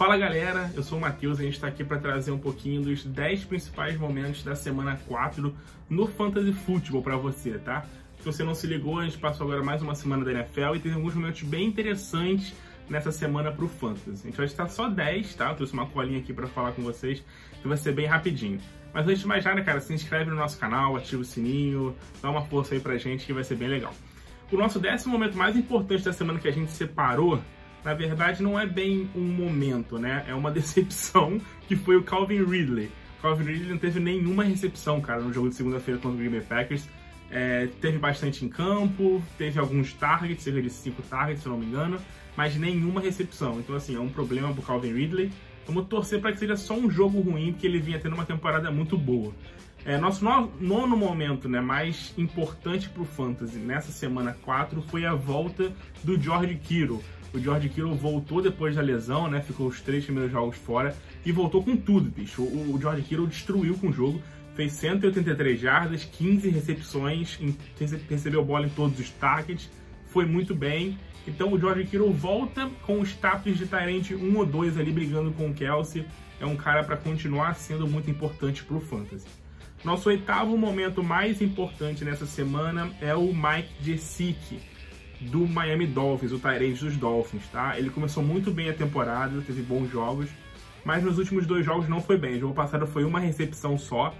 Fala galera, eu sou o Matheus e a gente está aqui para trazer um pouquinho dos 10 principais momentos da semana 4 no Fantasy Football para você, tá? Se você não se ligou, a gente passou agora mais uma semana da NFL e tem alguns momentos bem interessantes nessa semana para o Fantasy. A gente vai estar só 10, tá? Eu trouxe uma colinha aqui para falar com vocês, que vai ser bem rapidinho. Mas antes de mais nada, cara, se inscreve no nosso canal, ativa o sininho, dá uma força aí pra gente que vai ser bem legal. O nosso décimo momento mais importante da semana que a gente separou na verdade não é bem um momento, né? É uma decepção que foi o Calvin Ridley. O Calvin Ridley não teve nenhuma recepção, cara, no jogo de segunda-feira contra o Green Bay Packers. É, teve bastante em campo, teve alguns targets, cerca de 5 targets, se não me engano, mas nenhuma recepção. Então, assim, é um problema pro Calvin Ridley. Vamos torcer para que seja só um jogo ruim, porque ele vinha tendo uma temporada muito boa. É, nosso nono momento né, mais importante para o Fantasy nessa semana 4 foi a volta do George Kittle. O George Kittle voltou depois da lesão, né? Ficou os três primeiros jogos fora e voltou com tudo, bicho. O, o George Kittle destruiu com o jogo, fez 183 jardas, 15 recepções, recebeu bola em todos os targets, foi muito bem. Então o George Kittle volta com o status de Tyrant 1 ou 2 ali brigando com o Kelsey. É um cara para continuar sendo muito importante para o Fantasy. Nosso oitavo momento mais importante nessa semana é o Mike Gesicki do Miami Dolphins, o Tyrande dos Dolphins, tá? Ele começou muito bem a temporada, teve bons jogos, mas nos últimos dois jogos não foi bem. O jogo passado foi uma recepção só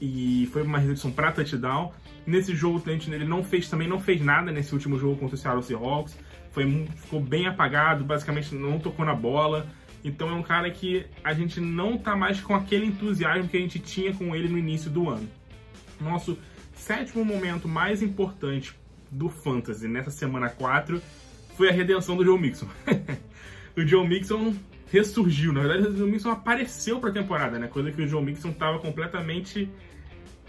e foi uma recepção para touchdown. Nesse jogo ele não fez também não fez nada nesse último jogo contra o Seattle Seahawks. Foi ficou bem apagado, basicamente não tocou na bola. Então é um cara que a gente não tá mais com aquele entusiasmo que a gente tinha com ele no início do ano. Nosso sétimo momento mais importante do Fantasy nessa semana 4 foi a redenção do Joe Mixon. o Joe Mixon ressurgiu, na verdade o Joe Mixon apareceu para a temporada, né? Coisa que o Joe Mixon estava completamente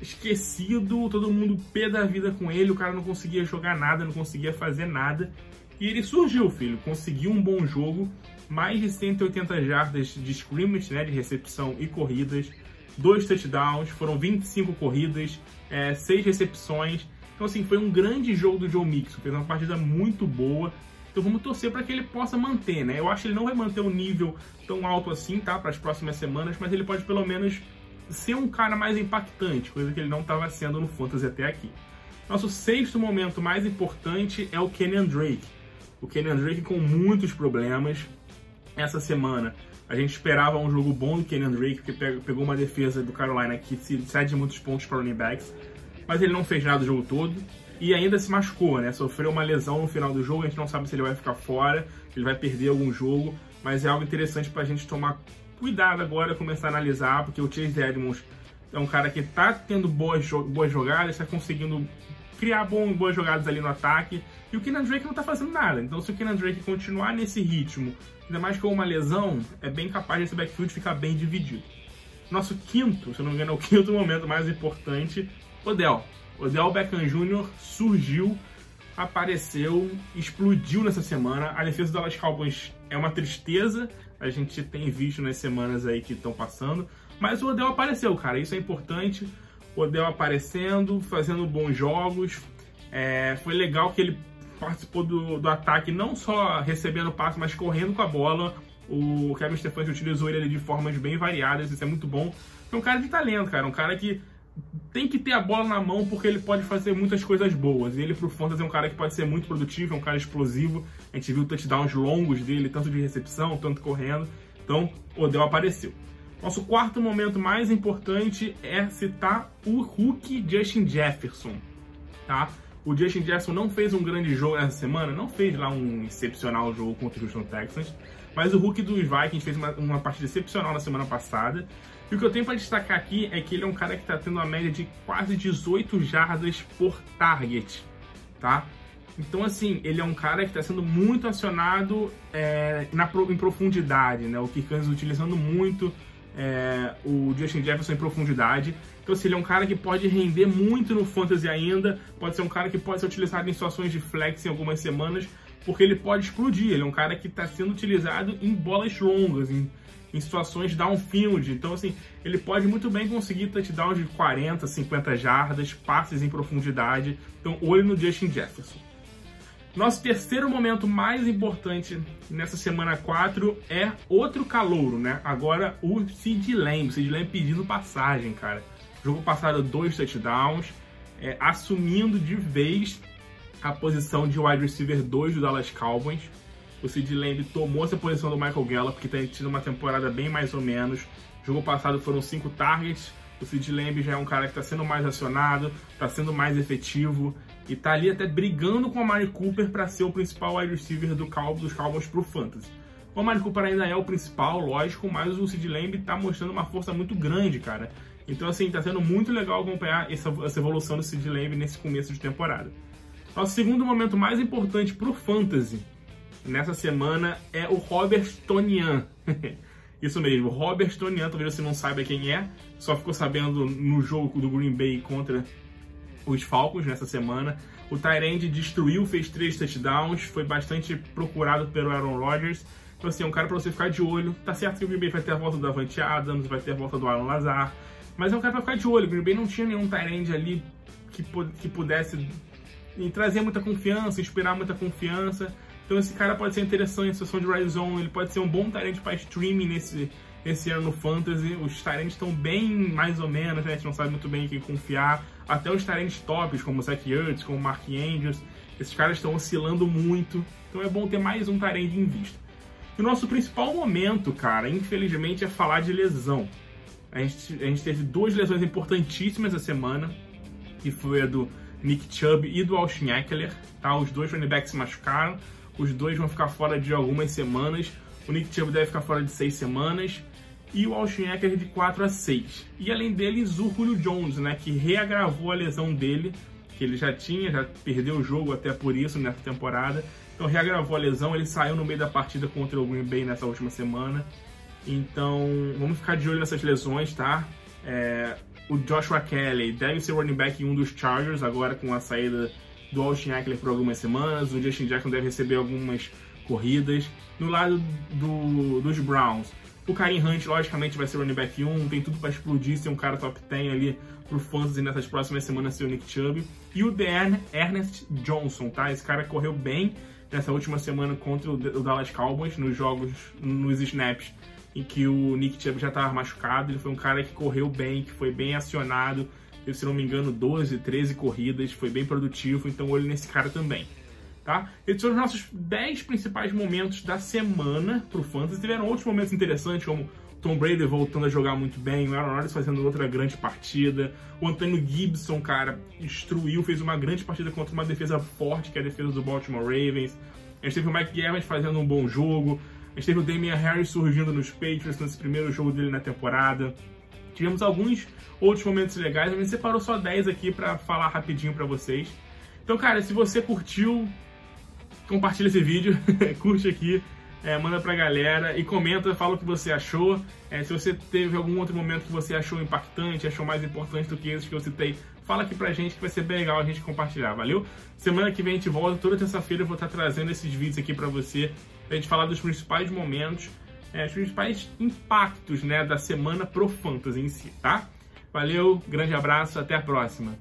esquecido, todo mundo pé da vida com ele, o cara não conseguia jogar nada, não conseguia fazer nada. E ele surgiu, filho, conseguiu um bom jogo, mais de 180 jardas de scrimmage, né, de recepção e corridas, dois touchdowns, foram 25 corridas, é, seis recepções, então, assim, foi um grande jogo do Joe Mixon, fez uma partida muito boa. Então vamos torcer para que ele possa manter, né? Eu acho que ele não vai manter um nível tão alto assim, tá? Para as próximas semanas, mas ele pode pelo menos ser um cara mais impactante, coisa que ele não estava sendo no Fantasy até aqui. Nosso sexto momento mais importante é o Kenyan Drake. O Kenyan Drake com muitos problemas. Essa semana a gente esperava um jogo bom do Kenyan Drake, porque pegou uma defesa do Carolina que cede muitos pontos para running backs mas ele não fez nada o jogo todo e ainda se machucou, né? Sofreu uma lesão no final do jogo, a gente não sabe se ele vai ficar fora, se ele vai perder algum jogo, mas é algo interessante para a gente tomar cuidado agora, começar a analisar, porque o Chase Edmonds é um cara que está tendo boas, boas jogadas, está conseguindo criar bom, boas jogadas ali no ataque, e o Kenan Drake não está fazendo nada. Então, se o Kenan Drake continuar nesse ritmo, ainda mais com uma lesão, é bem capaz desse backfield ficar bem dividido. Nosso quinto, se não me engano, é o quinto momento mais importante, Odell. Odell Beckham Jr. surgiu, apareceu, explodiu nessa semana. A defesa do Dallas Cowboys é uma tristeza, a gente tem visto nas semanas aí que estão passando, mas o Odell apareceu, cara, isso é importante. O Odell aparecendo, fazendo bons jogos. É, foi legal que ele participou do, do ataque, não só recebendo passe, mas correndo com a bola. O Kevin Stefanski utilizou ele de formas bem variadas, isso é muito bom. É um cara de talento, cara, um cara que tem que ter a bola na mão porque ele pode fazer muitas coisas boas. E ele pro Fantasy é um cara que pode ser muito produtivo, é um cara explosivo. A gente viu touchdowns longos dele, tanto de recepção, tanto correndo. Então, Odell apareceu. Nosso quarto momento mais importante é citar o Hulk Justin Jefferson, tá? O Justin Jefferson não fez um grande jogo essa semana, não fez lá um excepcional jogo contra o Houston Texans, mas o Hulk dos Vikings fez uma, uma partida excepcional na semana passada. E o que eu tenho para destacar aqui é que ele é um cara que está tendo uma média de quase 18 jardas por target, tá? Então, assim, ele é um cara que está sendo muito acionado é, na, em profundidade, né? O Kirk utilizando muito é, o Justin Jefferson em profundidade. Então, assim, ele é um cara que pode render muito no fantasy ainda, pode ser um cara que pode ser utilizado em situações de flex em algumas semanas, porque ele pode explodir. Ele é um cara que está sendo utilizado em bolas longas, em em situações downfield. Então, assim, ele pode muito bem conseguir touchdowns de 40, 50 jardas, passes em profundidade. Então, olho no Justin Jefferson. Nosso terceiro momento mais importante nessa semana 4 é outro calouro, né? Agora o Sid Lamb. Sid Lamb pedindo passagem, cara. Jogo passado, dois touchdowns, é, assumindo de vez a posição de wide receiver 2 do Dallas Cowboys. O Sid Lamb tomou essa posição do Michael Gallup, que tem tido uma temporada bem mais ou menos. Jogo passado foram cinco targets. O Sid Lamb já é um cara que está sendo mais acionado, está sendo mais efetivo e tá ali até brigando com o Amari Cooper para ser o principal wide receiver do Cow dos Cowboys pro Fantasy. O Amari Cooper ainda é o principal, lógico, mas o Sid Lamb tá mostrando uma força muito grande, cara. Então, assim, tá sendo muito legal acompanhar essa, essa evolução do Sid Lamb nesse começo de temporada. Nosso segundo momento mais importante pro Fantasy nessa semana é o Robert Tonian. Isso mesmo, Robert Tonian, talvez você não saiba quem é, só ficou sabendo no jogo do Green Bay contra os Falcons nessa semana. O Tyrande destruiu, fez três touchdowns, foi bastante procurado pelo Aaron Rodgers. Então, assim, é um cara para você ficar de olho. Tá certo que o Green Bay vai ter a volta do Avante Adams, vai ter a volta do Alan Lazar, mas é um cara para ficar de olho. O Green Bay não tinha nenhum Tyrande ali que, que pudesse trazer muita confiança, inspirar muita confiança. Então, esse cara pode ser interessante em situação de red zone, ele pode ser um bom Tyrande para streaming nesse, esse ano no Fantasy. Os Tyrants estão bem mais ou menos, né? a gente não sabe muito bem em quem confiar até os talentos tops, como o Zach Ertz, como o Mark Andrews, esses caras estão oscilando muito, então é bom ter mais um talento em vista. E o nosso principal momento, cara, infelizmente, é falar de lesão. A gente, a gente teve duas lesões importantíssimas essa semana, que foi a do Nick Chubb e do Austin Eckler, tá? Os dois running backs se machucaram, os dois vão ficar fora de algumas semanas. O Nick Chubb deve ficar fora de seis semanas e o Austin Eckler de 4 a 6. E além deles, o Julio Jones, né, que reagravou a lesão dele, que ele já tinha, já perdeu o jogo até por isso nessa temporada. Então reagravou a lesão, ele saiu no meio da partida contra o Green Bay nessa última semana. Então vamos ficar de olho nessas lesões, tá? É, o Joshua Kelly deve ser running back em um dos Chargers agora com a saída do Austin Eckler por algumas semanas. O Justin Jackson deve receber algumas corridas. No lado do, dos Browns, o Karim Hunt, logicamente, vai ser running back 1, tem tudo para explodir, ser um cara top 10 ali pro fantasy nessas próximas semanas ser o Nick Chubb. E o Dan Ernest Johnson, tá? Esse cara correu bem nessa última semana contra o Dallas Cowboys, nos jogos, nos snaps em que o Nick Chubb já estava machucado. Ele foi um cara que correu bem, que foi bem acionado. Teve, se não me engano, 12, 13 corridas, foi bem produtivo, então olho nesse cara também tá? Esses foram os nossos 10 principais momentos da semana pro Fantasy. Tiveram outros momentos interessantes, como Tom Brady voltando a jogar muito bem, o Aaron Rodgers fazendo outra grande partida, o Antônio Gibson, cara, destruiu, fez uma grande partida contra uma defesa forte, que é a defesa do Baltimore Ravens. A gente teve o Mike Evans fazendo um bom jogo, a gente teve o Damian Harris surgindo nos Patriots nesse primeiro jogo dele na temporada. Tivemos alguns outros momentos legais, a gente separou só 10 aqui para falar rapidinho para vocês. Então, cara, se você curtiu, compartilha esse vídeo, curte aqui, é, manda pra galera e comenta, fala o que você achou. É, se você teve algum outro momento que você achou impactante, achou mais importante do que esses que eu citei, fala aqui pra gente que vai ser bem legal a gente compartilhar, valeu? Semana que vem a gente volta, toda terça-feira eu vou estar trazendo esses vídeos aqui pra você, pra gente falar dos principais momentos, é, os principais impactos né, da semana pro Fantasy em si, tá? Valeu, grande abraço, até a próxima!